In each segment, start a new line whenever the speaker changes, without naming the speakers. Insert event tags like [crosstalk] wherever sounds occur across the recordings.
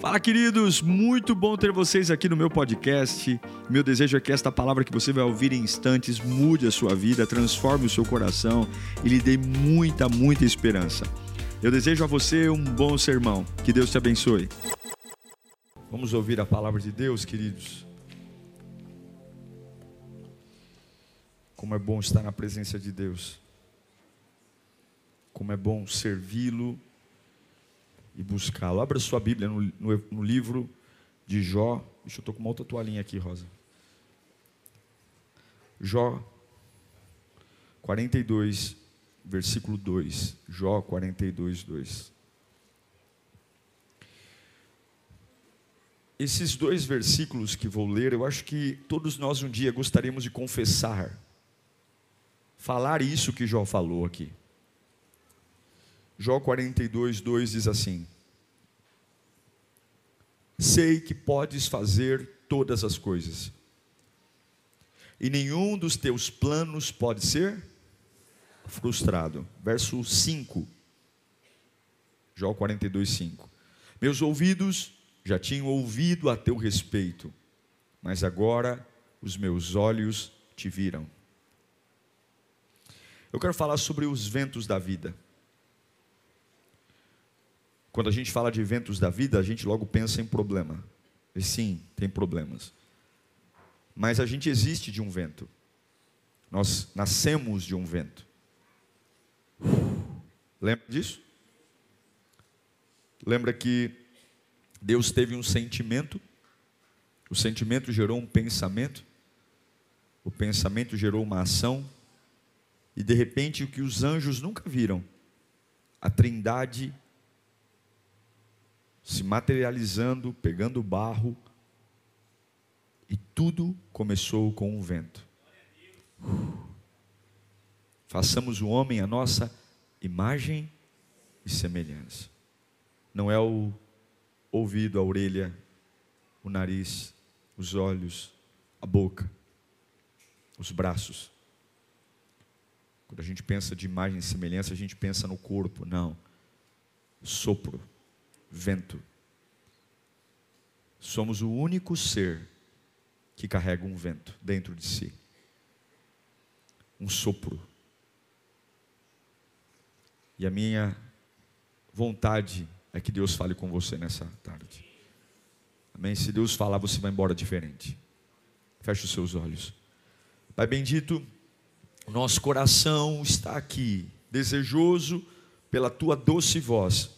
Fala, queridos! Muito bom ter vocês aqui no meu podcast. Meu desejo é que esta palavra que você vai ouvir em instantes mude a sua vida, transforme o seu coração e lhe dê muita, muita esperança. Eu desejo a você um bom sermão. Que Deus te abençoe. Vamos ouvir a palavra de Deus, queridos. Como é bom estar na presença de Deus. Como é bom servi-lo e buscá-lo. Abra sua Bíblia no, no, no, livro de Jó. Deixa eu estou com uma outra toalhinha aqui, Rosa. Jó 42, versículo 2. Jó 42, 2. Esses dois versículos que vou ler, eu acho que todos nós um dia gostaríamos de confessar, falar isso que Jó falou aqui. Jó 42, 2 diz assim: Sei que podes fazer todas as coisas, e nenhum dos teus planos pode ser frustrado. Verso 5, Jó 42, 5. Meus ouvidos já tinham ouvido a teu respeito, mas agora os meus olhos te viram. Eu quero falar sobre os ventos da vida. Quando a gente fala de eventos da vida, a gente logo pensa em problema. E sim, tem problemas. Mas a gente existe de um vento. Nós nascemos de um vento. Lembra disso? Lembra que Deus teve um sentimento, o sentimento gerou um pensamento, o pensamento gerou uma ação, e de repente o que os anjos nunca viram, a trindade se materializando, pegando barro, e tudo começou com um vento. Façamos o homem a nossa imagem e semelhança. Não é o ouvido, a orelha, o nariz, os olhos, a boca, os braços. Quando a gente pensa de imagem e semelhança, a gente pensa no corpo. Não. Sopro vento. Somos o único ser que carrega um vento dentro de si um sopro. E a minha vontade é que Deus fale com você nessa tarde. Amém? Se Deus falar, você vai embora diferente. Feche os seus olhos. Pai bendito, nosso coração está aqui, desejoso pela tua doce voz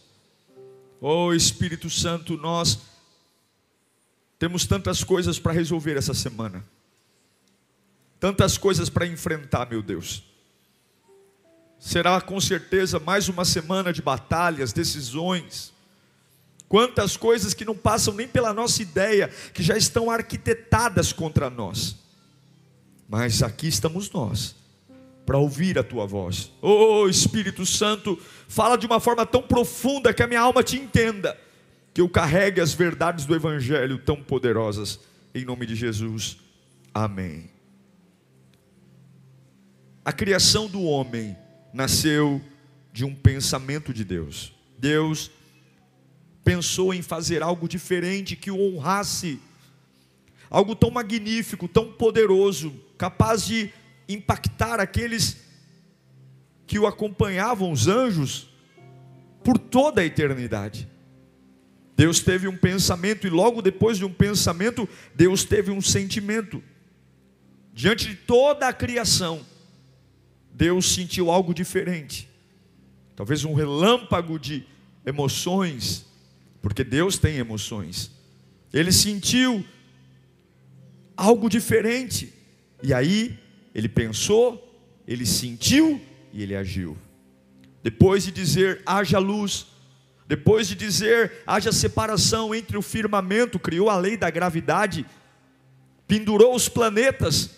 Oh Espírito Santo, nós temos tantas coisas para resolver essa semana, tantas coisas para enfrentar, meu Deus. Será com certeza mais uma semana de batalhas, decisões, quantas coisas que não passam nem pela nossa ideia, que já estão arquitetadas contra nós. Mas aqui estamos nós para ouvir a tua voz. Oh Espírito Santo, fala de uma forma tão profunda que a minha alma te entenda, que eu carregue as verdades do Evangelho tão poderosas, em nome de Jesus. Amém. A criação do homem nasceu de um pensamento de Deus. Deus pensou em fazer algo diferente que o honrasse, algo tão magnífico, tão poderoso, capaz de impactar aqueles que o acompanhavam, os anjos, por toda a eternidade. Deus teve um pensamento, e logo depois de um pensamento, Deus teve um sentimento. Diante de toda a criação, Deus sentiu algo diferente. Talvez um relâmpago de emoções, porque Deus tem emoções. Ele sentiu algo diferente. E aí ele pensou, ele sentiu e ele agiu. Depois de dizer haja luz, depois de dizer haja separação entre o firmamento, criou a lei da gravidade, pendurou os planetas,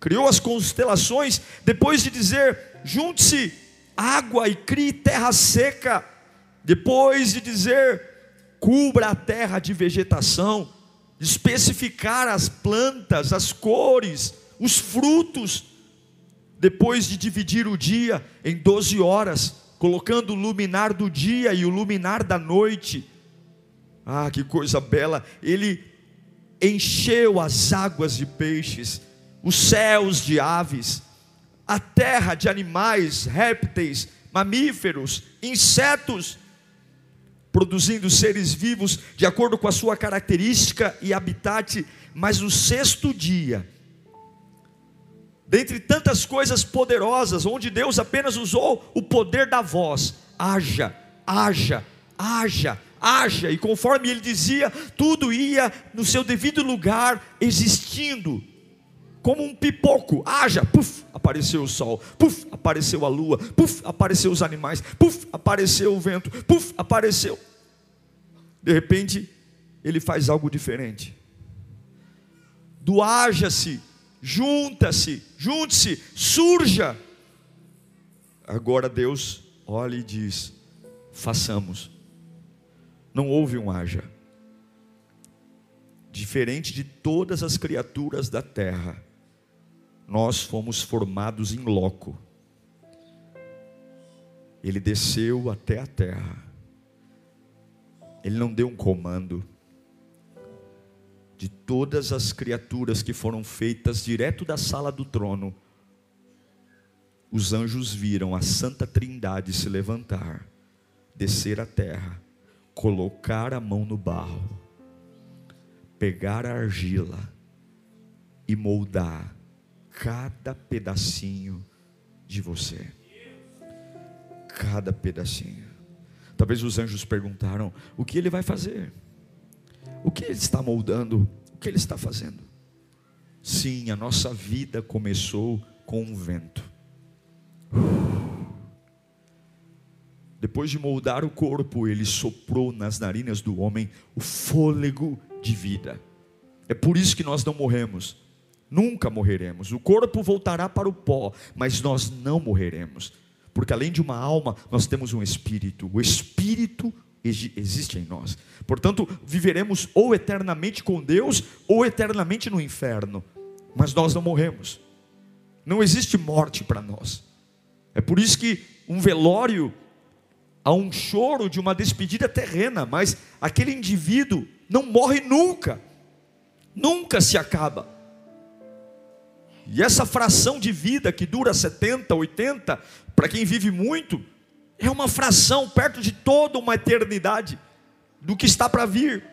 criou as constelações, depois de dizer junte-se água e crie terra seca, depois de dizer cubra a terra de vegetação, especificar as plantas, as cores, os frutos, depois de dividir o dia em 12 horas, colocando o luminar do dia e o luminar da noite, Ah, que coisa bela! Ele encheu as águas de peixes, os céus de aves, a terra de animais, répteis, mamíferos, insetos, produzindo seres vivos de acordo com a sua característica e habitat, mas no sexto dia, dentre tantas coisas poderosas, onde Deus apenas usou o poder da voz, haja, haja, haja, haja, e conforme ele dizia, tudo ia no seu devido lugar, existindo, como um pipoco, haja, puf, apareceu o sol, puf, apareceu a lua, puf, apareceu os animais, puf, apareceu o vento, puf, apareceu. De repente, ele faz algo diferente. Do haja-se, junta-se, junte-se, surja. Agora Deus olha e diz: façamos. Não houve um haja. Diferente de todas as criaturas da terra, nós fomos formados em loco. Ele desceu até a terra. Ele não deu um comando. De todas as criaturas que foram feitas direto da sala do trono, os anjos viram a Santa Trindade se levantar, descer à terra, colocar a mão no barro, pegar a argila e moldar cada pedacinho de você. Cada pedacinho. Talvez os anjos perguntaram: o que ele vai fazer? O que ele está moldando? O que ele está fazendo? Sim, a nossa vida começou com um vento. Depois de moldar o corpo, ele soprou nas narinas do homem o fôlego de vida. É por isso que nós não morremos. Nunca morreremos. O corpo voltará para o pó, mas nós não morreremos. Porque além de uma alma, nós temos um espírito. O espírito existe em nós. Portanto, viveremos ou eternamente com Deus ou eternamente no inferno. Mas nós não morremos. Não existe morte para nós. É por isso que um velório há um choro de uma despedida terrena, mas aquele indivíduo não morre nunca. Nunca se acaba. E essa fração de vida que dura 70, 80, para quem vive muito, é uma fração perto de toda uma eternidade do que está para vir.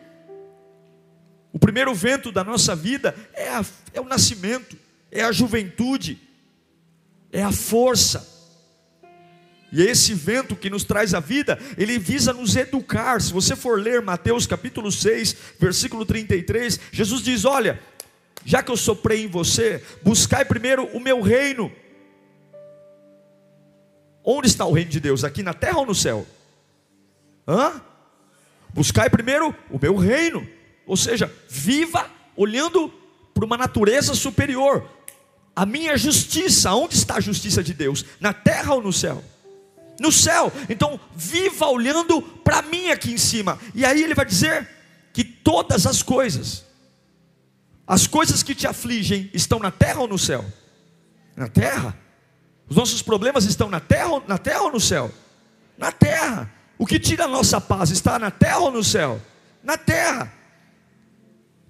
O primeiro vento da nossa vida é, a, é o nascimento, é a juventude, é a força. E esse vento que nos traz a vida, ele visa nos educar. Se você for ler Mateus capítulo 6, versículo 33, Jesus diz: Olha, já que eu soprei em você, buscai primeiro o meu reino. Onde está o reino de Deus? Aqui na terra ou no céu? Hã? Buscai primeiro o meu reino. Ou seja, viva olhando para uma natureza superior. A minha justiça, onde está a justiça de Deus? Na terra ou no céu? No céu. Então, viva olhando para mim aqui em cima. E aí ele vai dizer que todas as coisas as coisas que te afligem estão na terra ou no céu? Na terra. Os nossos problemas estão na terra, na terra ou no céu? Na terra. O que tira a nossa paz está na terra ou no céu? Na terra.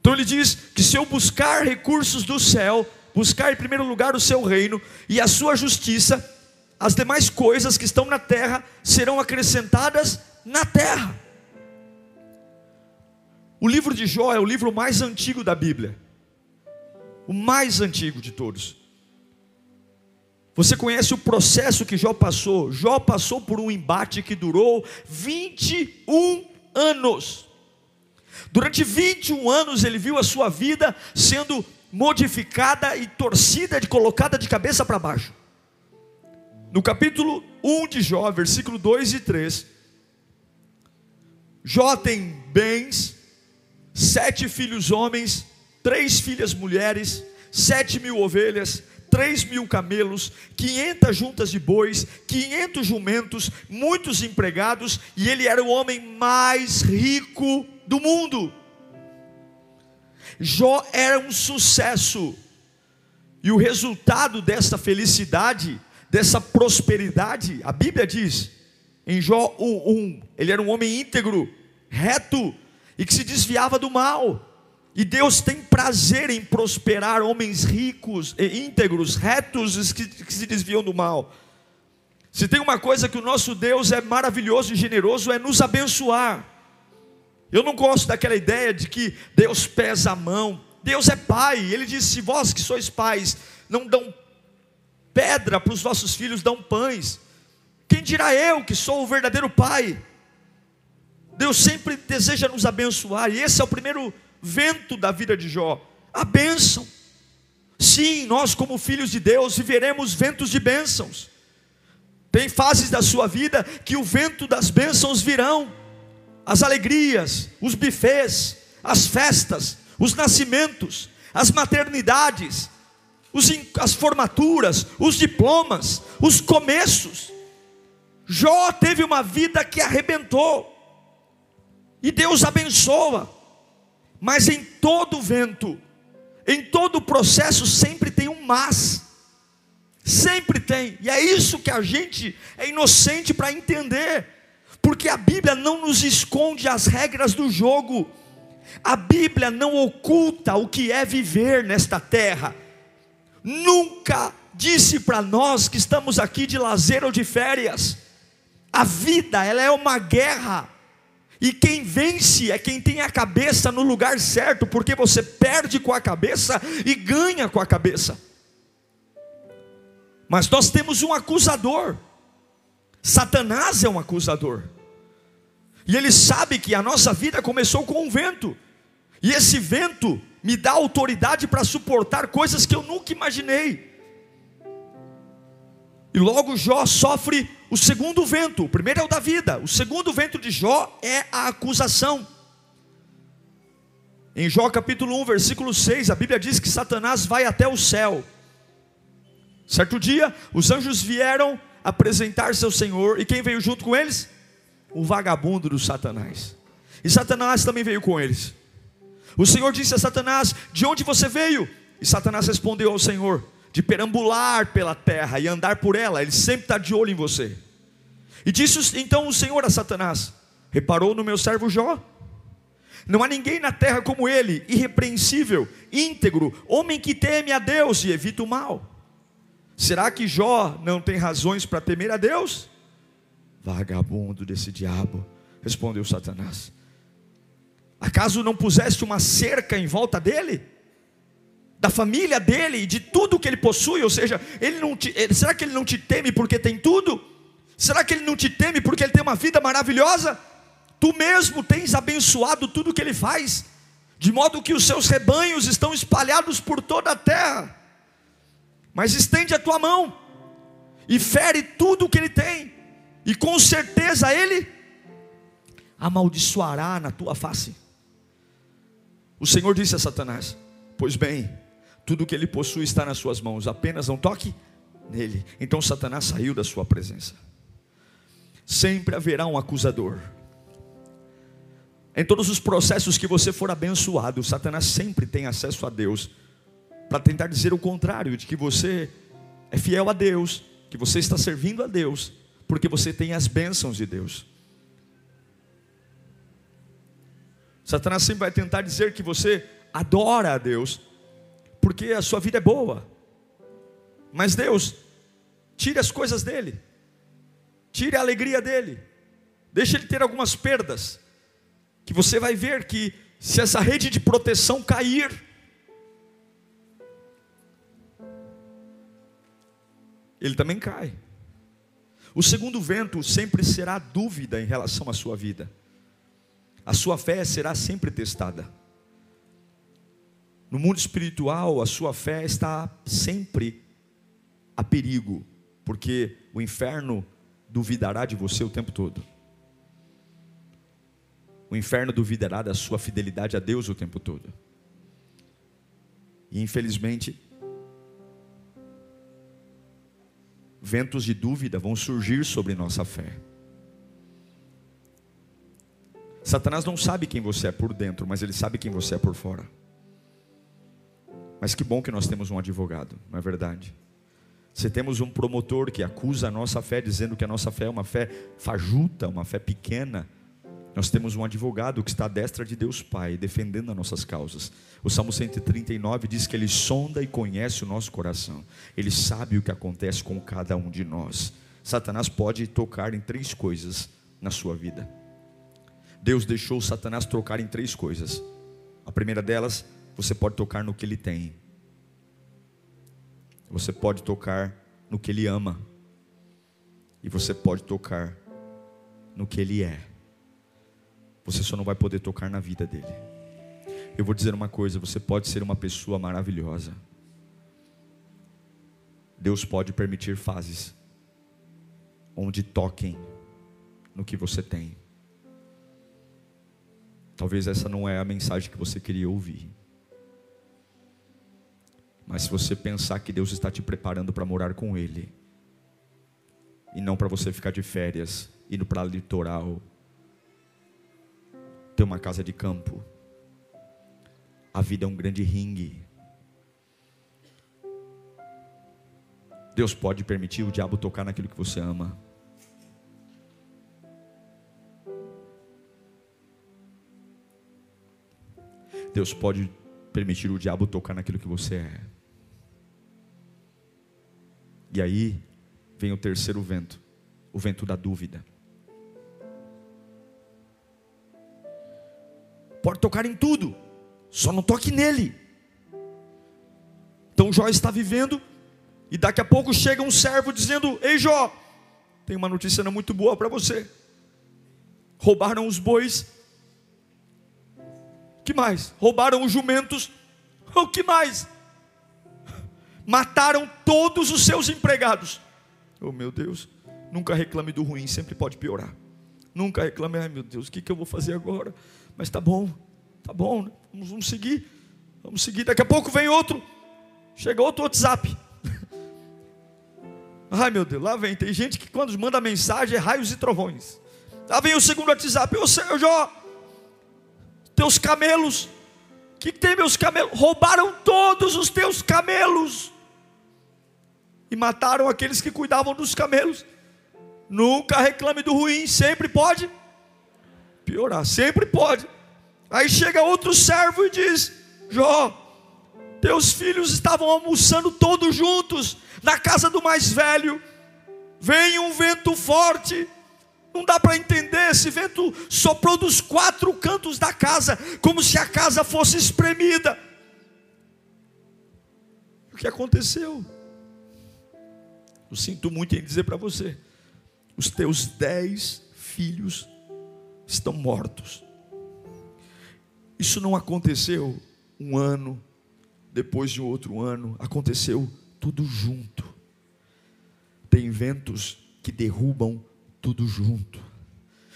Então ele diz que se eu buscar recursos do céu, buscar em primeiro lugar o seu reino e a sua justiça, as demais coisas que estão na terra serão acrescentadas na terra. O livro de Jó é o livro mais antigo da Bíblia o mais antigo de todos. Você conhece o processo que Jó passou? Jó passou por um embate que durou 21 anos. Durante 21 anos ele viu a sua vida sendo modificada e torcida, de colocada de cabeça para baixo. No capítulo 1 de Jó, versículo 2 e 3, Jó tem bens, sete filhos homens, três filhas mulheres, sete mil ovelhas, três mil camelos, quinhentas juntas de bois, quinhentos jumentos, muitos empregados, e ele era o homem mais rico do mundo. Jó era um sucesso, e o resultado dessa felicidade, dessa prosperidade, a Bíblia diz, em Jó 1, ele era um homem íntegro, reto, e que se desviava do mal. E Deus tem prazer em prosperar homens ricos, íntegros, retos, que, que se desviam do mal. Se tem uma coisa que o nosso Deus é maravilhoso e generoso, é nos abençoar. Eu não gosto daquela ideia de que Deus pesa a mão. Deus é pai. Ele disse: se vós que sois pais não dão pedra para os vossos filhos, dão pães. Quem dirá eu que sou o verdadeiro pai? Deus sempre deseja nos abençoar, e esse é o primeiro vento da vida de Jó, a bênção. Sim, nós, como filhos de Deus, viveremos ventos de bênçãos. Tem fases da sua vida que o vento das bênçãos virão, as alegrias, os bifes, as festas, os nascimentos, as maternidades, os, as formaturas, os diplomas, os começos. Jó teve uma vida que arrebentou, e Deus abençoa, mas em todo vento, em todo processo, sempre tem um mas, sempre tem, e é isso que a gente é inocente para entender, porque a Bíblia não nos esconde as regras do jogo, a Bíblia não oculta o que é viver nesta terra, nunca disse para nós que estamos aqui de lazer ou de férias, a vida ela é uma guerra, e quem vence é quem tem a cabeça no lugar certo, porque você perde com a cabeça e ganha com a cabeça. Mas nós temos um acusador. Satanás é um acusador. E ele sabe que a nossa vida começou com um vento. E esse vento me dá autoridade para suportar coisas que eu nunca imaginei. E logo Jó sofre o segundo vento. O primeiro é o da vida, o segundo vento de Jó é a acusação. Em Jó capítulo 1, versículo 6, a Bíblia diz que Satanás vai até o céu. Certo dia, os anjos vieram apresentar-se ao Senhor, e quem veio junto com eles? O vagabundo do Satanás. E Satanás também veio com eles. O Senhor disse a Satanás: De onde você veio? E Satanás respondeu ao Senhor: de perambular pela terra e andar por ela, ele sempre está de olho em você. E disse então o Senhor a Satanás: Reparou no meu servo Jó? Não há ninguém na terra como ele, irrepreensível, íntegro, homem que teme a Deus e evita o mal. Será que Jó não tem razões para temer a Deus? Vagabundo desse diabo, respondeu Satanás. Acaso não puseste uma cerca em volta dele? Da família dele e de tudo que ele possui, ou seja, ele não te, ele, será que ele não te teme porque tem tudo? Será que ele não te teme porque ele tem uma vida maravilhosa? Tu mesmo tens abençoado tudo que ele faz, de modo que os seus rebanhos estão espalhados por toda a terra. Mas estende a tua mão e fere tudo o que ele tem, e com certeza ele amaldiçoará na tua face. O Senhor disse a Satanás: Pois bem, tudo que ele possui está nas suas mãos, apenas não toque nele. Então Satanás saiu da sua presença. Sempre haverá um acusador. Em todos os processos que você for abençoado, Satanás sempre tem acesso a Deus para tentar dizer o contrário, de que você é fiel a Deus, que você está servindo a Deus, porque você tem as bênçãos de Deus. Satanás sempre vai tentar dizer que você adora a Deus, porque a sua vida é boa. Mas Deus, tire as coisas dele, tire a alegria dele, deixe ele ter algumas perdas, que você vai ver que se essa rede de proteção cair, ele também cai. O segundo vento sempre será dúvida em relação à sua vida. A sua fé será sempre testada. No mundo espiritual, a sua fé está sempre a perigo, porque o inferno duvidará de você o tempo todo. O inferno duvidará da sua fidelidade a Deus o tempo todo. E infelizmente, ventos de dúvida vão surgir sobre nossa fé. Satanás não sabe quem você é por dentro, mas ele sabe quem você é por fora. Mas que bom que nós temos um advogado, não é verdade? Se temos um promotor que acusa a nossa fé, dizendo que a nossa fé é uma fé fajuta, uma fé pequena, Nós temos um advogado que está à destra de Deus Pai, defendendo as nossas causas. O Salmo 139 diz que ele sonda e conhece o nosso coração. Ele sabe o que acontece com cada um de nós. Satanás pode tocar em três coisas na sua vida. Deus deixou Satanás trocar em três coisas. A primeira delas, você pode tocar no que ele tem. Você pode tocar no que ele ama. E você pode tocar no que ele é. Você só não vai poder tocar na vida dele. Eu vou dizer uma coisa: você pode ser uma pessoa maravilhosa. Deus pode permitir fases onde toquem no que você tem. Talvez essa não é a mensagem que você queria ouvir. Mas se você pensar que Deus está te preparando para morar com Ele, e não para você ficar de férias, indo para litoral, ter uma casa de campo. A vida é um grande ringue. Deus pode permitir o diabo tocar naquilo que você ama. Deus pode permitir o diabo tocar naquilo que você é. E aí vem o terceiro vento, o vento da dúvida. pode tocar em tudo, só não toque nele. Então Jó está vivendo, e daqui a pouco chega um servo dizendo: Ei Jó, tem uma notícia não muito boa para você. Roubaram os bois. Que mais? Roubaram os jumentos. O que mais? Mataram todos os seus empregados. Oh meu Deus, nunca reclame do ruim, sempre pode piorar. Nunca reclame, ai meu Deus, o que, que eu vou fazer agora? Mas tá bom, tá bom, né? vamos, vamos seguir, vamos seguir. Daqui a pouco vem outro, chega outro WhatsApp. [laughs] Ai meu Deus, lá vem. Tem gente que quando manda mensagem é raios e trovões. Lá vem o segundo WhatsApp. Ô Senhor Jó, teus camelos. O que, que tem meus camelos? Roubaram todos os teus camelos. E mataram aqueles que cuidavam dos camelos. Nunca reclame do ruim, sempre pode piorar, sempre pode. Aí chega outro servo e diz: Jó, teus filhos estavam almoçando todos juntos na casa do mais velho. Vem um vento forte, não dá para entender. Esse vento soprou dos quatro cantos da casa, como se a casa fosse espremida. O que aconteceu? Eu sinto muito em dizer para você: os teus dez filhos estão mortos. Isso não aconteceu um ano, depois de outro ano, aconteceu tudo junto. Tem ventos que derrubam tudo junto.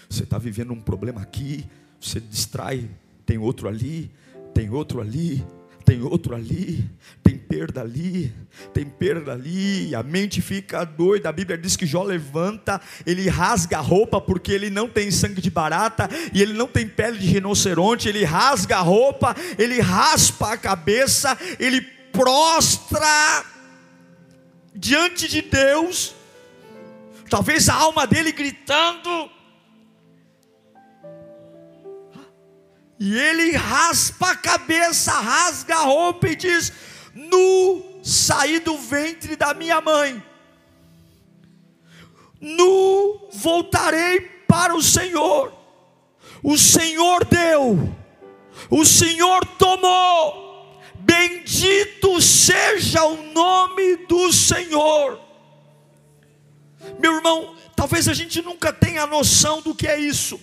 Você está vivendo um problema aqui, você distrai, tem outro ali, tem outro ali, tem outro ali, tem perda ali, tem perda ali, a mente fica doida. A Bíblia diz que Jó levanta, ele rasga a roupa porque ele não tem sangue de barata e ele não tem pele de rinoceronte. Ele rasga a roupa, ele raspa a cabeça, ele prostra diante de Deus. Talvez a alma dele gritando. E ele raspa a cabeça, rasga a roupa e diz: Nu saí do ventre da minha mãe, nu voltarei para o Senhor. O Senhor deu, o Senhor tomou, bendito seja o nome do Senhor. Meu irmão, talvez a gente nunca tenha noção do que é isso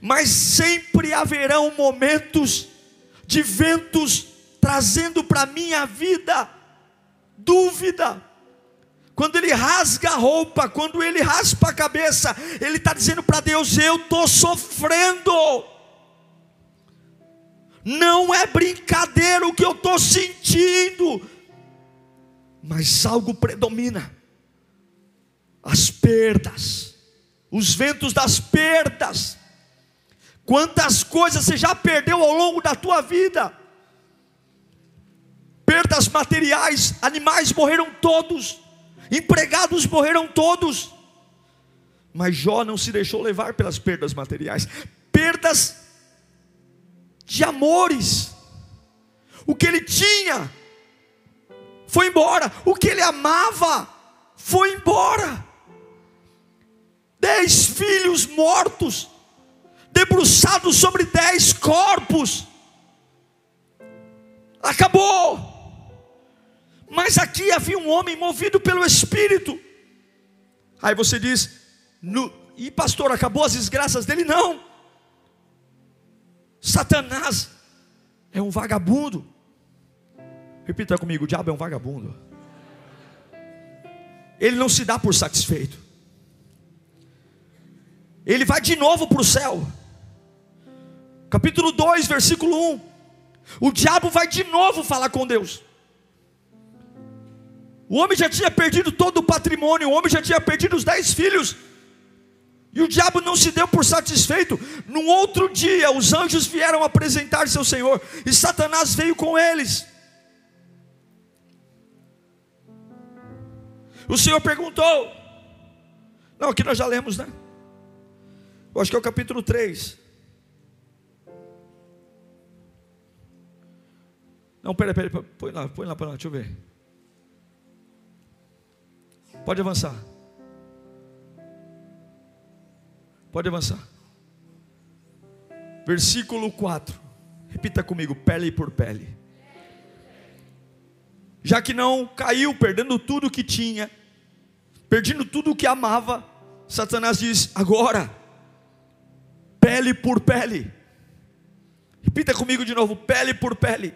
mas sempre haverão momentos de ventos trazendo para a minha vida dúvida. Quando ele rasga a roupa, quando ele raspa a cabeça, ele está dizendo para Deus: Eu estou sofrendo. Não é brincadeira o que eu estou sentindo, mas algo predomina: as perdas, os ventos das perdas Quantas coisas você já perdeu ao longo da tua vida? Perdas materiais, animais morreram todos, empregados morreram todos, Mas Jó não se deixou levar pelas perdas materiais, perdas de amores. O que ele tinha foi embora, o que ele amava foi embora. Dez filhos mortos, debruçados sobre dez corpos, acabou. Mas aqui havia um homem movido pelo Espírito. Aí você diz, no, e pastor, acabou as desgraças dele? Não. Satanás é um vagabundo. Repita comigo: o diabo é um vagabundo. Ele não se dá por satisfeito. Ele vai de novo para o céu. Capítulo 2, versículo 1. O diabo vai de novo falar com Deus. O homem já tinha perdido todo o patrimônio, o homem já tinha perdido os dez filhos. E o diabo não se deu por satisfeito. Num outro dia, os anjos vieram apresentar-se ao Senhor, e Satanás veio com eles. O Senhor perguntou. Não, aqui nós já lemos, né? Eu acho que é o capítulo 3. Não, peraí, peraí, põe lá, põe lá para lá, deixa eu ver. Pode avançar. Pode avançar. Versículo 4. Repita comigo: pele por pele. Já que não caiu, perdendo tudo o que tinha, perdendo tudo o que amava, Satanás diz: agora, pele por pele. Repita comigo de novo: pele por pele.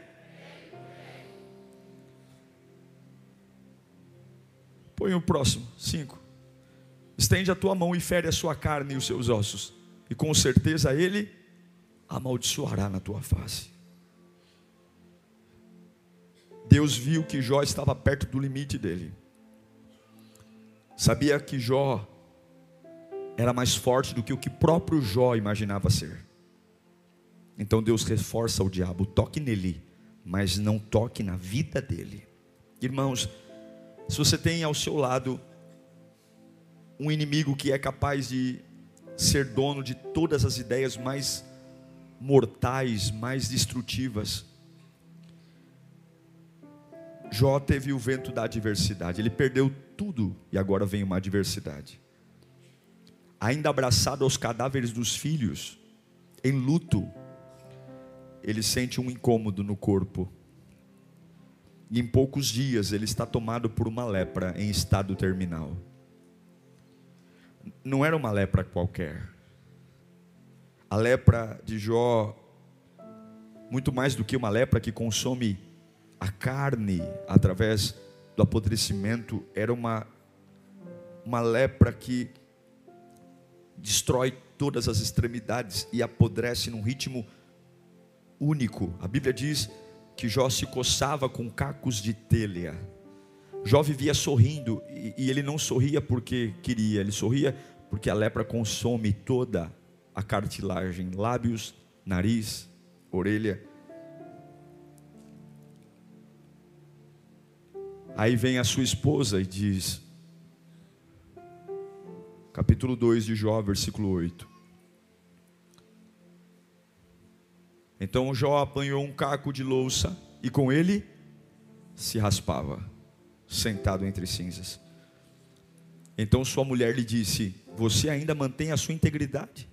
Põe o próximo, cinco. Estende a tua mão e fere a sua carne e os seus ossos, e com certeza ele amaldiçoará na tua face. Deus viu que Jó estava perto do limite dele. Sabia que Jó era mais forte do que o que próprio Jó imaginava ser. Então Deus reforça o diabo, toque nele, mas não toque na vida dele. Irmãos, se você tem ao seu lado um inimigo que é capaz de ser dono de todas as ideias mais mortais, mais destrutivas, Jó teve o vento da adversidade, ele perdeu tudo e agora vem uma adversidade. Ainda abraçado aos cadáveres dos filhos, em luto, ele sente um incômodo no corpo e em poucos dias ele está tomado por uma lepra em estado terminal. Não era uma lepra qualquer. A lepra de Jó, muito mais do que uma lepra que consome a carne através do apodrecimento, era uma, uma lepra que destrói todas as extremidades e apodrece num ritmo único. A Bíblia diz que Jó se coçava com cacos de telha. Jó vivia sorrindo e, ele não sorria porque queria, ele sorria porque a lepra consome toda a cartilagem, lábios, nariz, orelha. Aí vem a sua esposa e diz, capítulo 2 de Jó, versículo 8: Então Jó apanhou um caco de louça e com ele se raspava, sentado entre cinzas. Então sua mulher lhe disse: Você ainda mantém a sua integridade?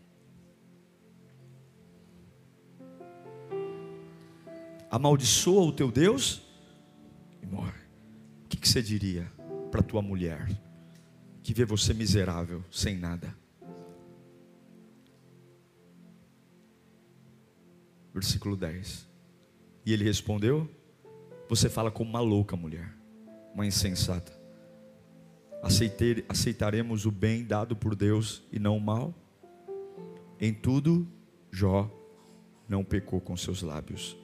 Amaldiçoa o teu Deus e morre. O que, que você diria para tua mulher que vê você miserável, sem nada? versículo 10. E ele respondeu: Você fala como uma louca mulher, uma insensata. Aceitei, aceitaremos o bem dado por Deus e não o mal? Em tudo, Jó não pecou com seus lábios.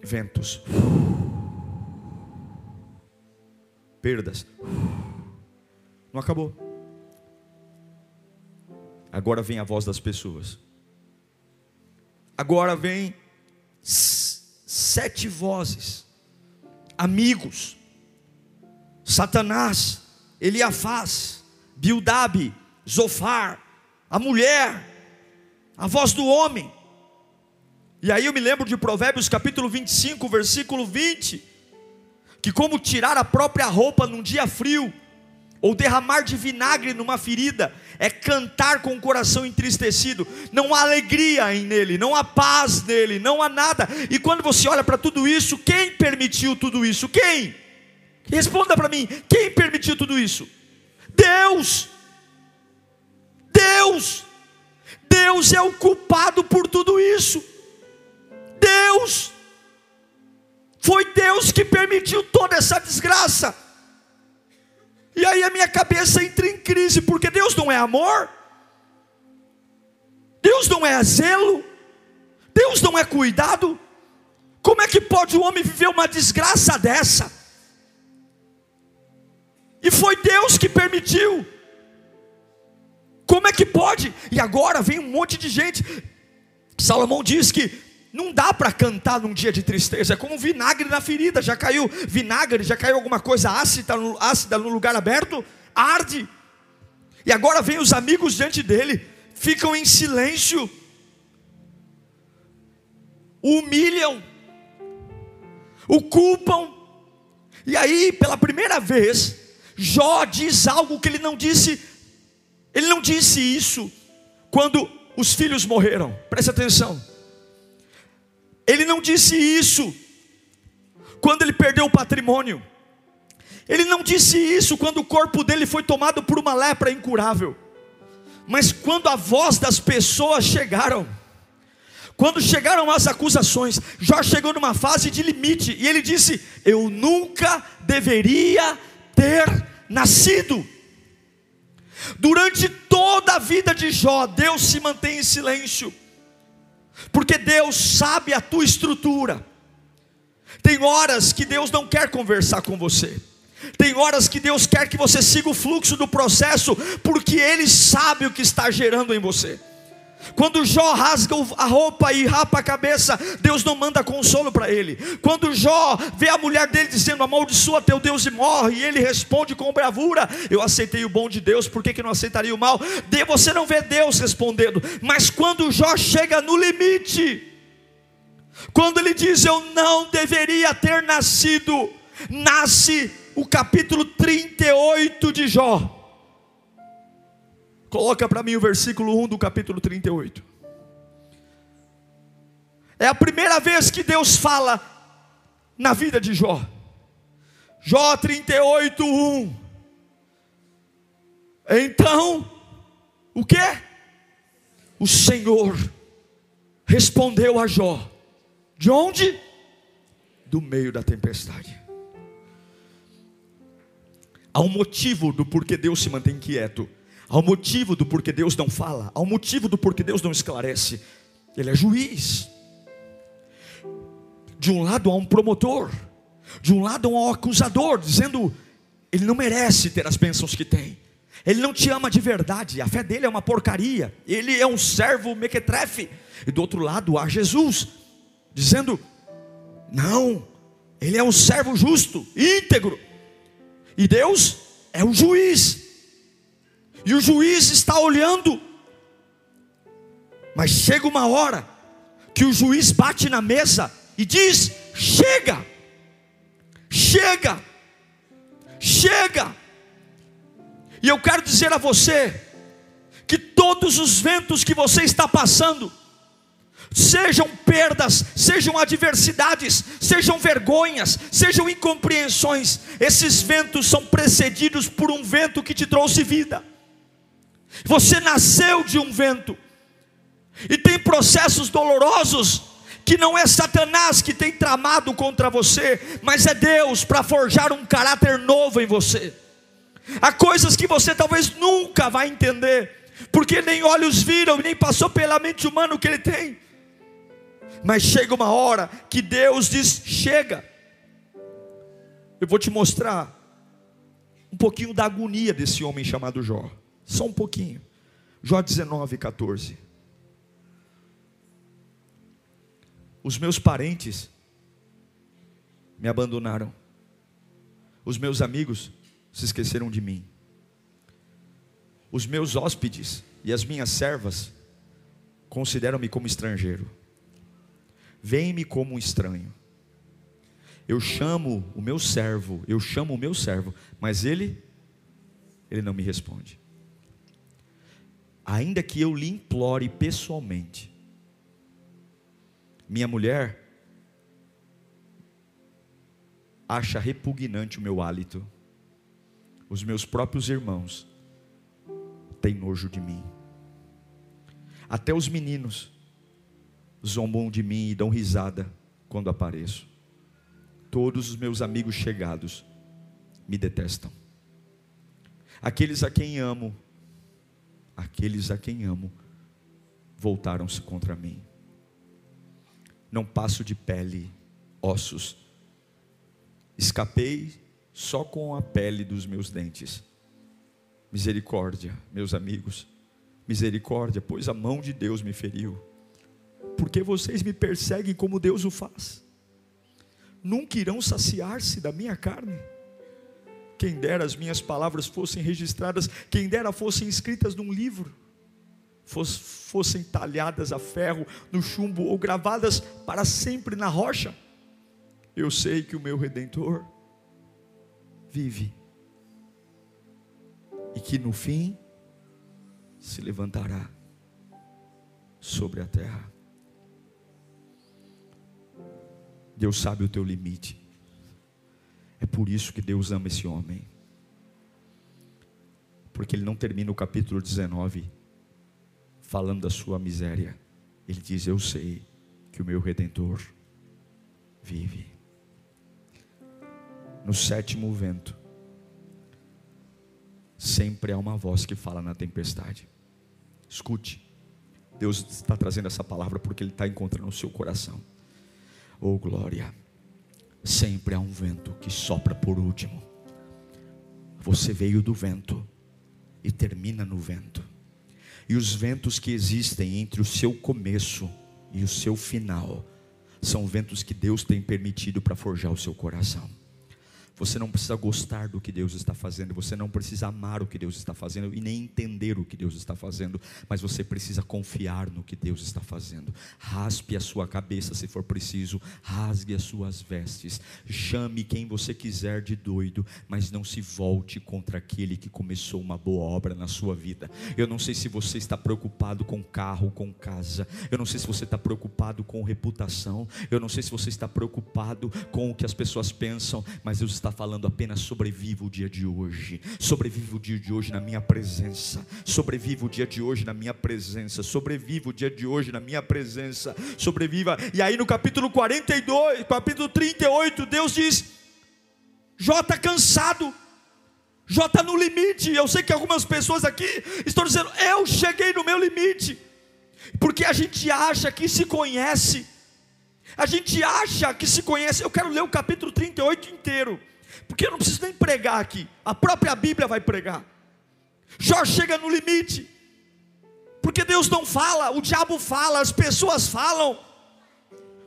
Ventos, perdas, não acabou. Agora vem a voz das pessoas. Agora vem sete vozes, amigos, Satanás, Eliafaz, Bildab, Zofar, a mulher, a voz do homem. E aí eu me lembro de Provérbios capítulo 25, versículo 20, que como tirar a própria roupa num dia frio, ou derramar de vinagre numa ferida, é cantar com o coração entristecido, não há alegria nele, não há paz nele, não há nada. E quando você olha para tudo isso, quem permitiu tudo isso? Quem? Responda para mim, quem permitiu tudo isso? Deus. Deus. Deus é o culpado por tudo isso. Deus. Foi Deus que permitiu toda essa desgraça. E aí a minha cabeça entra em crise, porque Deus não é amor, Deus não é zelo, Deus não é cuidado. Como é que pode o homem viver uma desgraça dessa? E foi Deus que permitiu. Como é que pode? E agora vem um monte de gente. Salomão diz que não dá para cantar num dia de tristeza, é como vinagre na ferida. Já caiu vinagre, já caiu alguma coisa ácida no, ácida no lugar aberto, arde. E agora vem os amigos diante dele, ficam em silêncio, humilham, o culpam. E aí, pela primeira vez, Jó diz algo que ele não disse, ele não disse isso quando os filhos morreram. Preste atenção. Ele não disse isso quando ele perdeu o patrimônio. Ele não disse isso quando o corpo dele foi tomado por uma lepra incurável. Mas quando a voz das pessoas chegaram, quando chegaram as acusações, Jó chegou numa fase de limite e ele disse: Eu nunca deveria ter nascido. Durante toda a vida de Jó, Deus se mantém em silêncio porque Deus sabe a tua estrutura. Tem horas que Deus não quer conversar com você. Tem horas que Deus quer que você siga o fluxo do processo, porque Ele sabe o que está gerando em você. Quando Jó rasga a roupa e rapa a cabeça, Deus não manda consolo para ele. Quando Jó vê a mulher dele dizendo: Amaldiçoa teu Deus e morre, e ele responde com bravura: Eu aceitei o bom de Deus, por que, que não aceitaria o mal? Você não vê Deus respondendo, mas quando Jó chega no limite, quando ele diz: Eu não deveria ter nascido, nasce o capítulo 38 de Jó. Coloca para mim o versículo 1 do capítulo 38. É a primeira vez que Deus fala na vida de Jó. Jó 38, 1. Então, o que? O Senhor respondeu a Jó. De onde? Do meio da tempestade. Há um motivo do porquê Deus se mantém quieto Há um motivo do porquê Deus não fala, há um motivo do porquê Deus não esclarece. Ele é juiz. De um lado há um promotor, de um lado há um acusador, dizendo: ele não merece ter as bênçãos que tem. Ele não te ama de verdade, a fé dele é uma porcaria. Ele é um servo mequetrefe. E do outro lado há Jesus, dizendo: Não, ele é um servo justo, íntegro. E Deus é o juiz. E o juiz está olhando. Mas chega uma hora que o juiz bate na mesa e diz: Chega, chega, chega. E eu quero dizer a você que todos os ventos que você está passando, sejam perdas, sejam adversidades, sejam vergonhas, sejam incompreensões, esses ventos são precedidos por um vento que te trouxe vida. Você nasceu de um vento. E tem processos dolorosos que não é Satanás que tem tramado contra você, mas é Deus para forjar um caráter novo em você. Há coisas que você talvez nunca vai entender, porque nem olhos viram, nem passou pela mente humana o que ele tem. Mas chega uma hora que Deus diz: chega. Eu vou te mostrar um pouquinho da agonia desse homem chamado Jó. Só um pouquinho. Jó 19, 14. Os meus parentes me abandonaram. Os meus amigos se esqueceram de mim. Os meus hóspedes e as minhas servas consideram-me como estrangeiro. Vem-me como um estranho. Eu chamo o meu servo, eu chamo o meu servo, mas ele ele não me responde. Ainda que eu lhe implore pessoalmente, minha mulher acha repugnante o meu hálito. Os meus próprios irmãos têm nojo de mim. Até os meninos zombam de mim e dão risada quando apareço. Todos os meus amigos chegados me detestam. Aqueles a quem amo, aqueles a quem amo, voltaram-se contra mim. Não passo de pele, ossos. Escapei só com a pele dos meus dentes. Misericórdia, meus amigos, misericórdia, pois a mão de Deus me feriu. Porque vocês me perseguem como Deus o faz. Nunca irão saciar-se da minha carne. Quem dera as minhas palavras fossem registradas, quem dera fossem escritas num livro, fossem talhadas a ferro, no chumbo ou gravadas para sempre na rocha. Eu sei que o meu redentor vive e que no fim se levantará sobre a terra. Deus sabe o teu limite. É por isso que Deus ama esse homem. Porque ele não termina o capítulo 19 falando da sua miséria. Ele diz: Eu sei que o meu redentor vive. No sétimo vento, sempre há uma voz que fala na tempestade. Escute, Deus está trazendo essa palavra porque Ele está encontrando o seu coração. Oh glória! Sempre há um vento que sopra por último. Você veio do vento e termina no vento. E os ventos que existem entre o seu começo e o seu final são ventos que Deus tem permitido para forjar o seu coração. Você não precisa gostar do que Deus está fazendo, você não precisa amar o que Deus está fazendo e nem entender o que Deus está fazendo, mas você precisa confiar no que Deus está fazendo. Raspe a sua cabeça se for preciso, rasgue as suas vestes, chame quem você quiser de doido, mas não se volte contra aquele que começou uma boa obra na sua vida. Eu não sei se você está preocupado com carro, com casa, eu não sei se você está preocupado com reputação, eu não sei se você está preocupado com o que as pessoas pensam, mas Deus está está falando apenas sobreviva o dia de hoje. Sobreviva o dia de hoje na minha presença. Sobreviva o dia de hoje na minha presença. Sobreviva o dia de hoje na minha presença. Sobreviva. E aí no capítulo 42, capítulo 38, Deus diz: Jó está cansado. Jó está no limite. Eu sei que algumas pessoas aqui estão dizendo: Eu cheguei no meu limite. Porque a gente acha que se conhece. A gente acha que se conhece. Eu quero ler o capítulo 38 inteiro. Porque eu não preciso nem pregar aqui, a própria Bíblia vai pregar. Jó chega no limite, porque Deus não fala, o diabo fala, as pessoas falam.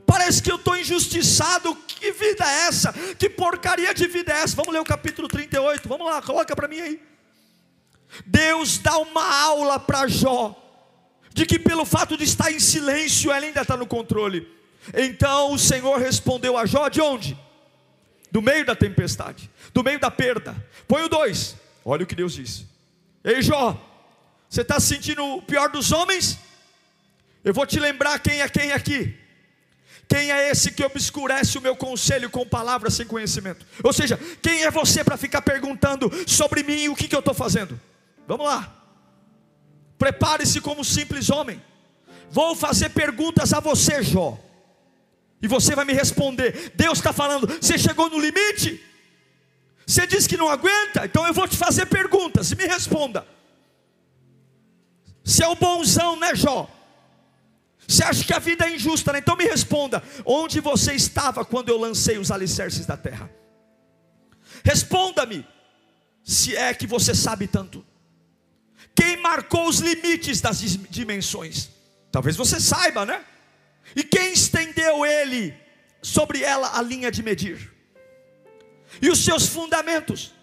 Parece que eu estou injustiçado. Que vida é essa? Que porcaria de vida é essa? Vamos ler o capítulo 38. Vamos lá, coloca para mim aí. Deus dá uma aula para Jó, de que pelo fato de estar em silêncio, ela ainda está no controle. Então o Senhor respondeu a Jó: de onde? Do meio da tempestade, do meio da perda. Põe o dois. Olha o que Deus diz. Ei Jó, você está sentindo o pior dos homens? Eu vou te lembrar quem é quem aqui. Quem é esse que obscurece o meu conselho com palavras sem conhecimento? Ou seja, quem é você para ficar perguntando sobre mim e o que, que eu estou fazendo? Vamos lá. Prepare-se como simples homem. Vou fazer perguntas a você, Jó. E você vai me responder: Deus está falando, você chegou no limite? Você disse que não aguenta? Então eu vou te fazer perguntas, me responda. Você é o bonzão, né, Jó? Você acha que a vida é injusta, né? Então me responda: onde você estava quando eu lancei os alicerces da terra? Responda-me, se é que você sabe tanto. Quem marcou os limites das dimensões? Talvez você saiba, né? E quem estendeu ele sobre ela a linha de medir? E os seus fundamentos?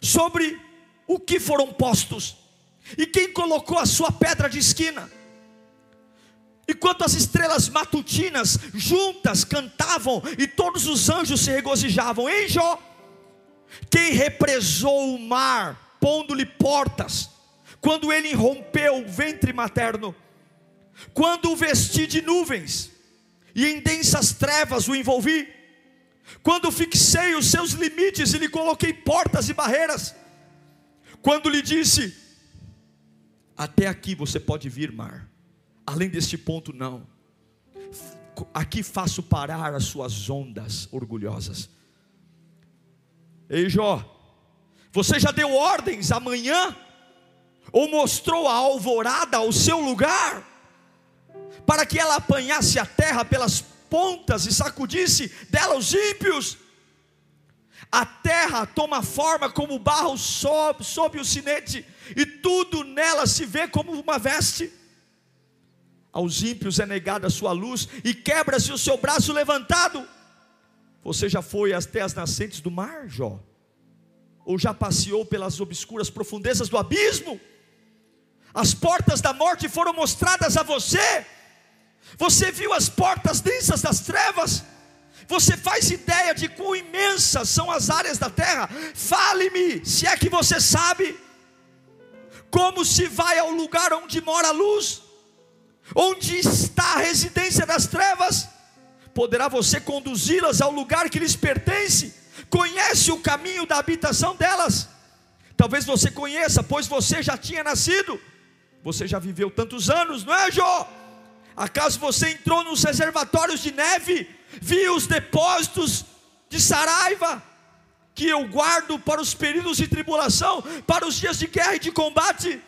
sobre o que foram postos e quem colocou a sua pedra de esquina. Enquanto as estrelas matutinas juntas cantavam e todos os anjos se regozijavam em Jó, quem represou o mar, pondo-lhe portas, quando ele rompeu o ventre materno, quando o vesti de nuvens e em densas trevas o envolvi, quando fixei os seus limites e lhe coloquei portas e barreiras, quando lhe disse: Até aqui você pode vir, mar, além deste ponto, não. Aqui faço parar as suas ondas orgulhosas. Ei, Jó, você já deu ordens amanhã? Ou mostrou a alvorada ao seu lugar? Para que ela apanhasse a terra pelas pontas e sacudisse dela os ímpios? A terra toma forma como barro sob, sob o sinete, e tudo nela se vê como uma veste. Aos ímpios é negada a sua luz, e quebra-se o seu braço levantado. Você já foi até as nascentes do mar, Jó? Ou já passeou pelas obscuras profundezas do abismo? As portas da morte foram mostradas a você. Você viu as portas densas das trevas? Você faz ideia de quão imensas são as áreas da terra? Fale-me, se é que você sabe, como se vai ao lugar onde mora a luz, onde está a residência das trevas? Poderá você conduzi-las ao lugar que lhes pertence? Conhece o caminho da habitação delas? Talvez você conheça, pois você já tinha nascido, você já viveu tantos anos, não é, Jó? Acaso você entrou nos reservatórios de neve vi os depósitos de Saraiva, que eu guardo para os períodos de tribulação, para os dias de guerra e de combate.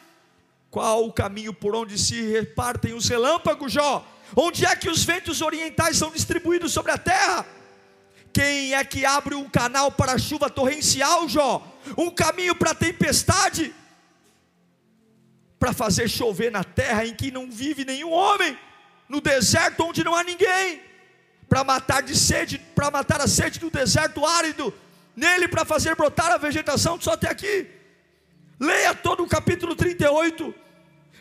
Qual o caminho por onde se repartem os relâmpagos, Jó? Onde é que os ventos orientais são distribuídos sobre a terra? Quem é que abre um canal para a chuva torrencial, Jó? Um caminho para a tempestade? Para fazer chover na terra em que não vive nenhum homem, no deserto onde não há ninguém para matar de sede, para matar a sede do deserto árido, nele para fazer brotar a vegetação, só até aqui. Leia todo o capítulo 38.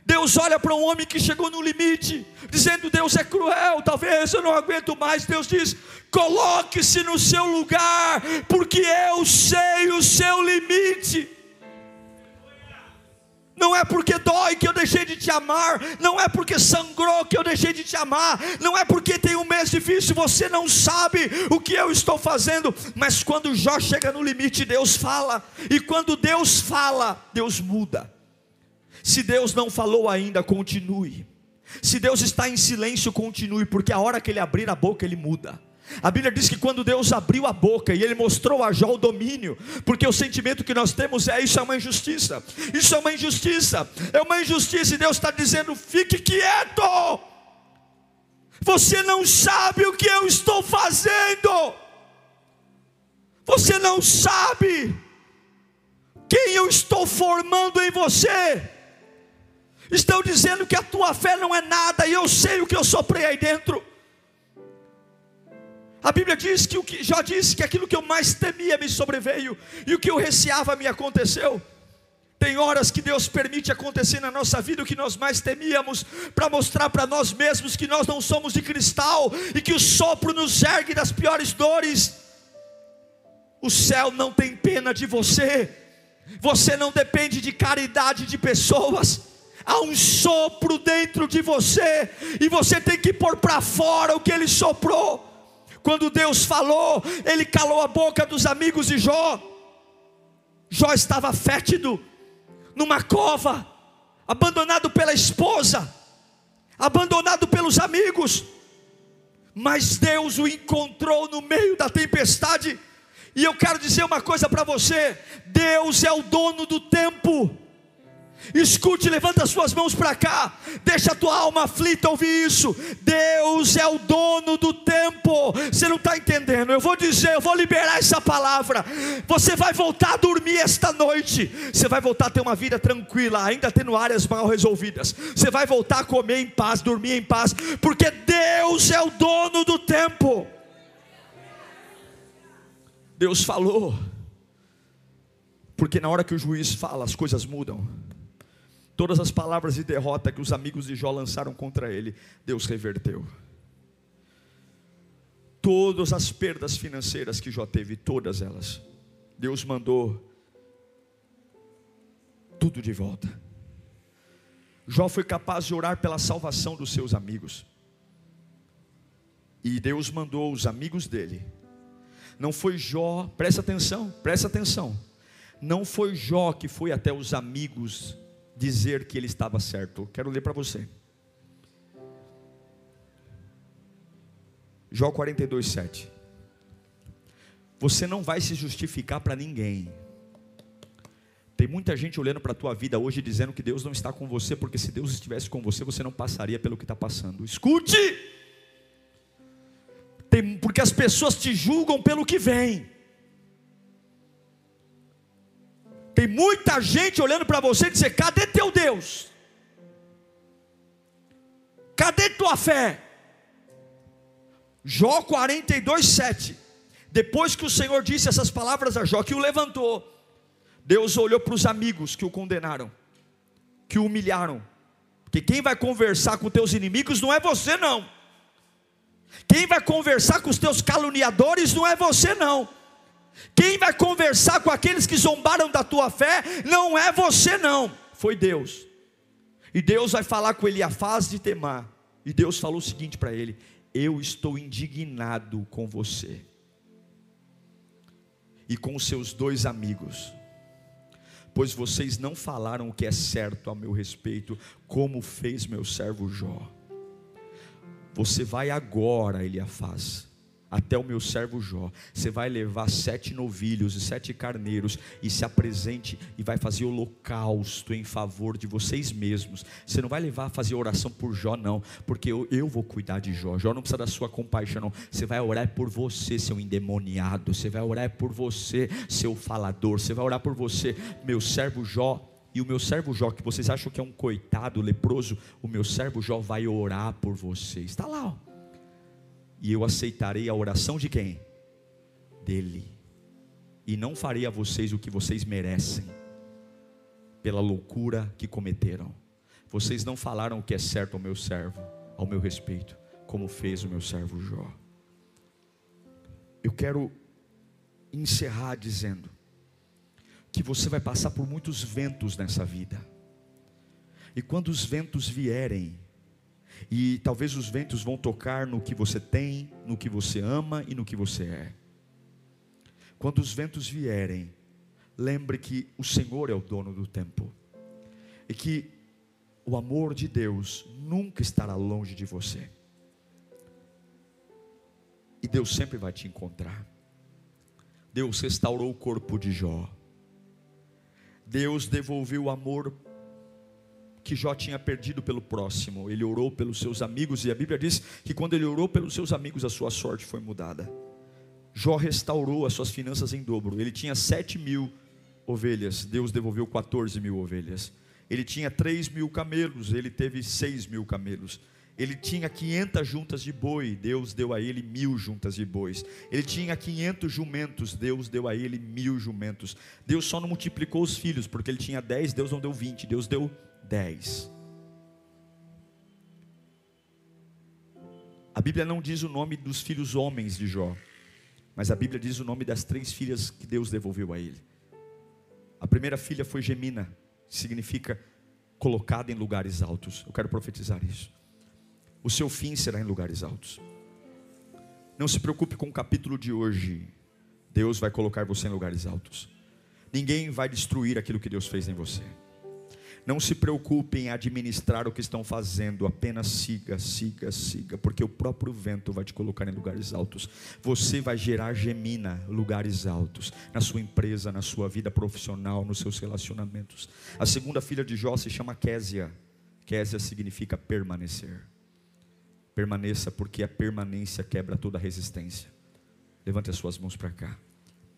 Deus olha para um homem que chegou no limite, dizendo: Deus é cruel, talvez eu não aguento mais. Deus diz: coloque-se no seu lugar, porque eu sei o seu limite. Não é porque dói que eu deixei de te amar, não é porque sangrou que eu deixei de te amar, não é porque tem um mês difícil, você não sabe o que eu estou fazendo, mas quando Jó chega no limite, Deus fala, e quando Deus fala, Deus muda. Se Deus não falou ainda, continue. Se Deus está em silêncio, continue, porque a hora que Ele abrir a boca, Ele muda. A Bíblia diz que quando Deus abriu a boca e Ele mostrou a Jó o domínio, porque o sentimento que nós temos é isso é uma injustiça, isso é uma injustiça, é uma injustiça, e Deus está dizendo: fique quieto, você não sabe o que eu estou fazendo, você não sabe quem eu estou formando em você. Estão dizendo que a tua fé não é nada, e eu sei o que eu soprei aí dentro. A Bíblia diz que o que já disse que aquilo que eu mais temia me sobreveio e o que eu receava me aconteceu. Tem horas que Deus permite acontecer na nossa vida o que nós mais temíamos, para mostrar para nós mesmos que nós não somos de cristal e que o sopro nos ergue das piores dores. O céu não tem pena de você, você não depende de caridade de pessoas, há um sopro dentro de você, e você tem que pôr para fora o que ele soprou. Quando Deus falou, ele calou a boca dos amigos de Jó. Jó estava fétido, numa cova, abandonado pela esposa, abandonado pelos amigos. Mas Deus o encontrou no meio da tempestade. E eu quero dizer uma coisa para você: Deus é o dono do tempo. Escute, levanta as suas mãos para cá. Deixa a tua alma aflita ouvir isso. Deus é o dono do tempo. Você não está entendendo? Eu vou dizer, eu vou liberar essa palavra. Você vai voltar a dormir esta noite. Você vai voltar a ter uma vida tranquila, ainda tendo áreas mal resolvidas. Você vai voltar a comer em paz, dormir em paz, porque Deus é o dono do tempo. Deus falou Porque na hora que o juiz fala, as coisas mudam. Todas as palavras de derrota que os amigos de Jó lançaram contra ele, Deus reverteu. Todas as perdas financeiras que Jó teve, todas elas, Deus mandou tudo de volta. Jó foi capaz de orar pela salvação dos seus amigos. E Deus mandou os amigos dele. Não foi Jó, presta atenção, presta atenção. Não foi Jó que foi até os amigos dizer que ele estava certo. Quero ler para você. Jó 42, 7. Você não vai se justificar para ninguém. Tem muita gente olhando para a tua vida hoje dizendo que Deus não está com você, porque se Deus estivesse com você, você não passaria pelo que está passando. Escute! Tem, porque as pessoas te julgam pelo que vem. Tem muita gente olhando para você e dizer: cadê teu Deus? Cadê tua fé? Jó 42, 7. Depois que o Senhor disse essas palavras a Jó, que o levantou, Deus olhou para os amigos que o condenaram, que o humilharam. Porque quem vai conversar com teus inimigos não é você, não. Quem vai conversar com os teus caluniadores não é você, não. Quem vai conversar com aqueles que zombaram da tua fé não é você, não. Foi Deus. E Deus vai falar com Eliafaz de Temar. E Deus falou o seguinte para ele: Eu estou indignado com você e com seus dois amigos pois vocês não falaram o que é certo a meu respeito, como fez meu servo Jó. Você vai agora, ele a faz até o meu servo Jó. Você vai levar sete novilhos e sete carneiros e se apresente e vai fazer holocausto em favor de vocês mesmos. Você não vai levar a fazer oração por Jó, não, porque eu, eu vou cuidar de Jó. Jó não precisa da sua compaixão, não. Você vai orar por você, seu endemoniado. Você vai orar por você, seu falador. Você vai orar por você, meu servo Jó. E o meu servo Jó, que vocês acham que é um coitado leproso, o meu servo Jó vai orar por você. Está lá, ó e eu aceitarei a oração de quem? Dele. E não farei a vocês o que vocês merecem, pela loucura que cometeram. Vocês não falaram o que é certo ao meu servo, ao meu respeito, como fez o meu servo Jó. Eu quero encerrar dizendo que você vai passar por muitos ventos nessa vida. E quando os ventos vierem, e talvez os ventos vão tocar no que você tem, no que você ama e no que você é. Quando os ventos vierem, lembre que o Senhor é o dono do tempo. E que o amor de Deus nunca estará longe de você. E Deus sempre vai te encontrar. Deus restaurou o corpo de Jó. Deus devolveu o amor que Jó tinha perdido pelo próximo. Ele orou pelos seus amigos, e a Bíblia diz que quando ele orou pelos seus amigos, a sua sorte foi mudada. Jó restaurou as suas finanças em dobro. Ele tinha sete mil ovelhas, Deus devolveu 14 mil ovelhas. Ele tinha três mil camelos, ele teve seis mil camelos. Ele tinha 500 juntas de boi, Deus deu a ele mil juntas de bois. Ele tinha 500 jumentos, Deus deu a ele mil jumentos. Deus só não multiplicou os filhos, porque ele tinha 10, Deus não deu 20, Deus deu 10. A Bíblia não diz o nome dos filhos homens de Jó, mas a Bíblia diz o nome das três filhas que Deus devolveu a ele. A primeira filha foi Gemina, que significa colocada em lugares altos. Eu quero profetizar isso. O seu fim será em lugares altos. Não se preocupe com o capítulo de hoje. Deus vai colocar você em lugares altos. Ninguém vai destruir aquilo que Deus fez em você. Não se preocupe em administrar o que estão fazendo, apenas siga, siga, siga, porque o próprio vento vai te colocar em lugares altos. Você vai gerar gemina, lugares altos, na sua empresa, na sua vida profissional, nos seus relacionamentos. A segunda filha de Jó se chama Késia. Késia significa permanecer. Permaneça, porque a permanência quebra toda resistência. Levante as suas mãos para cá.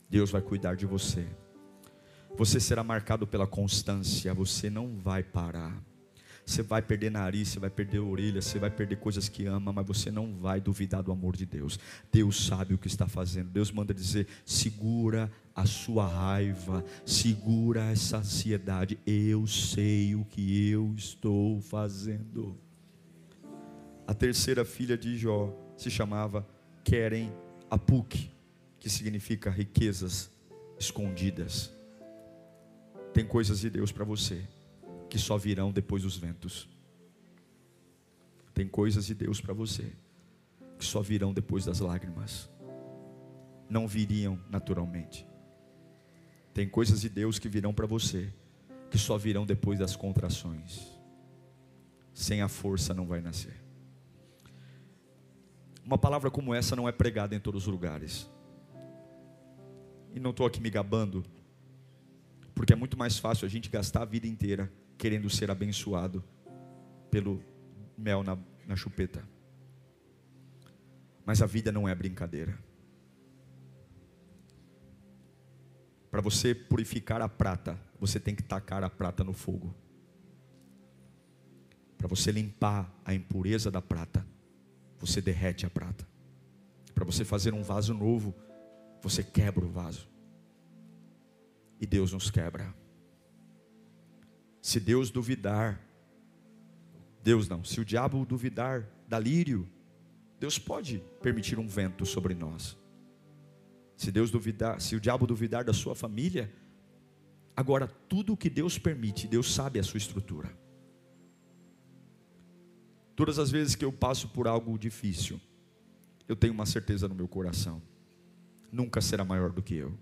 Deus vai cuidar de você. Você será marcado pela constância, você não vai parar. Você vai perder nariz, você vai perder orelha, você vai perder coisas que ama, mas você não vai duvidar do amor de Deus. Deus sabe o que está fazendo. Deus manda dizer: segura a sua raiva, segura essa ansiedade. Eu sei o que eu estou fazendo. A terceira filha de Jó se chamava Querem Apuk, que significa riquezas escondidas. Tem coisas de Deus para você que só virão depois dos ventos. Tem coisas de Deus para você que só virão depois das lágrimas. Não viriam naturalmente. Tem coisas de Deus que virão para você que só virão depois das contrações. Sem a força não vai nascer. Uma palavra como essa não é pregada em todos os lugares. E não estou aqui me gabando, porque é muito mais fácil a gente gastar a vida inteira querendo ser abençoado pelo mel na, na chupeta. Mas a vida não é brincadeira. Para você purificar a prata, você tem que tacar a prata no fogo. Para você limpar a impureza da prata, você derrete a prata. Para você fazer um vaso novo, você quebra o vaso. E Deus nos quebra. Se Deus duvidar, Deus não, se o diabo duvidar da lírio, Deus pode permitir um vento sobre nós. Se Deus duvidar, se o diabo duvidar da sua família, agora tudo o que Deus permite, Deus sabe a sua estrutura. Todas as vezes que eu passo por algo difícil, eu tenho uma certeza no meu coração: nunca será maior do que eu.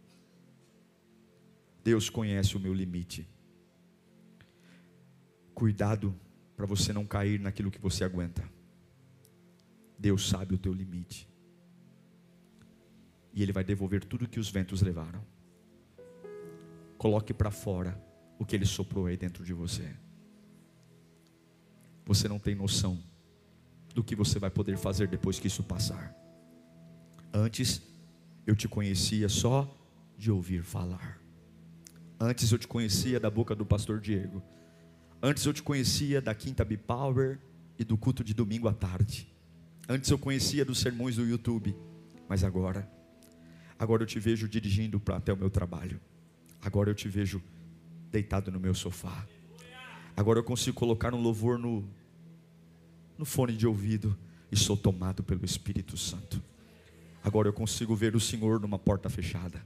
Deus conhece o meu limite. Cuidado para você não cair naquilo que você aguenta. Deus sabe o teu limite. E Ele vai devolver tudo que os ventos levaram. Coloque para fora o que Ele soprou aí dentro de você. Você não tem noção do que você vai poder fazer depois que isso passar. Antes, eu te conhecia só de ouvir falar. Antes eu te conhecia da boca do pastor Diego. Antes eu te conhecia da Quinta B-Power e do culto de domingo à tarde. Antes eu conhecia dos sermões do YouTube, mas agora, agora eu te vejo dirigindo para até o meu trabalho. Agora eu te vejo deitado no meu sofá. Agora eu consigo colocar um louvor no no fone de ouvido e sou tomado pelo Espírito Santo. Agora eu consigo ver o Senhor numa porta fechada.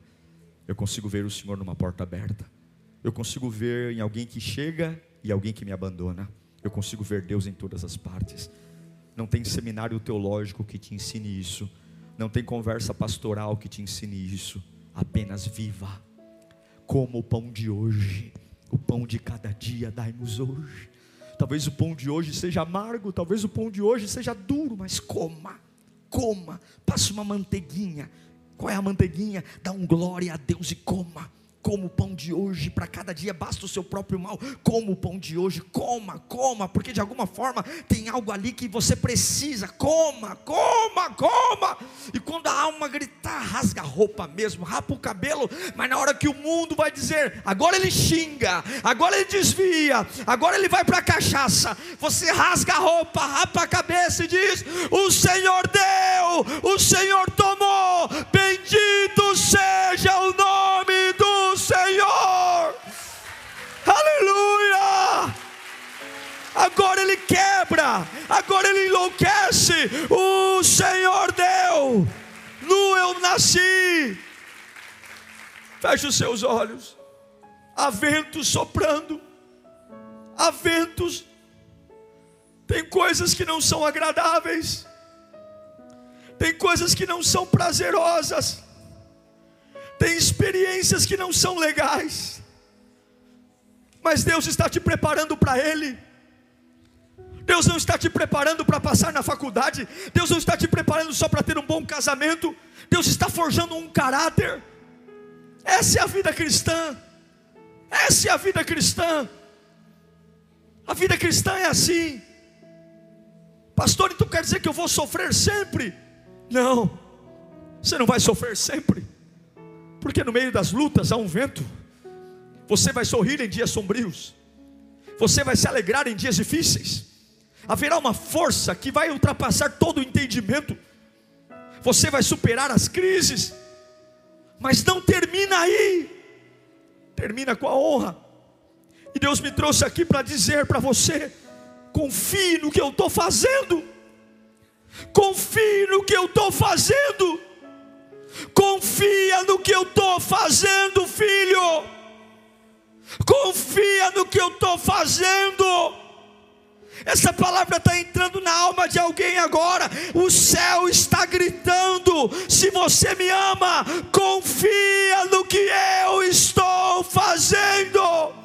Eu consigo ver o Senhor numa porta aberta. Eu consigo ver em alguém que chega e alguém que me abandona. Eu consigo ver Deus em todas as partes. Não tem seminário teológico que te ensine isso. Não tem conversa pastoral que te ensine isso. Apenas viva. Como o pão de hoje. O pão de cada dia dai-nos hoje. Talvez o pão de hoje seja amargo, talvez o pão de hoje seja duro, mas coma, coma, passe uma manteiguinha. Qual é a manteiguinha? Dá um glória a Deus e coma como o pão de hoje, para cada dia basta o seu próprio mal, como o pão de hoje, coma, coma, porque de alguma forma tem algo ali que você precisa, coma, coma, coma. E quando a alma gritar, rasga a roupa mesmo, rapa o cabelo, mas na hora que o mundo vai dizer, agora ele xinga, agora ele desvia, agora ele vai para a cachaça, você rasga a roupa, rapa a cabeça e diz: O Senhor deu, o Senhor tomou, bendito seja o nome do Senhor. Aleluia! Agora ele quebra, agora ele enlouquece. O Senhor deu, nu eu nasci. Feche os seus olhos. Há ventos soprando, há ventos. Tem coisas que não são agradáveis, tem coisas que não são prazerosas tem experiências que não são legais, mas Deus está te preparando para Ele. Deus não está te preparando para passar na faculdade, Deus não está te preparando só para ter um bom casamento, Deus está forjando um caráter. Essa é a vida cristã. Essa é a vida cristã. A vida cristã é assim. Pastor, então quer dizer que eu vou sofrer sempre? Não, você não vai sofrer sempre porque no meio das lutas há um vento. Você vai sorrir em dias sombrios. Você vai se alegrar em dias difíceis. Haverá uma força que vai ultrapassar todo o entendimento. Você vai superar as crises. Mas não termina aí. Termina com a honra. E Deus me trouxe aqui para dizer para você: confie no que eu estou fazendo. Confie no que eu estou fazendo. Confia no que eu estou fazendo, filho. Confia no que eu estou fazendo. Essa palavra está entrando na alma de alguém agora. O céu está gritando: se você me ama, confia no que eu estou fazendo.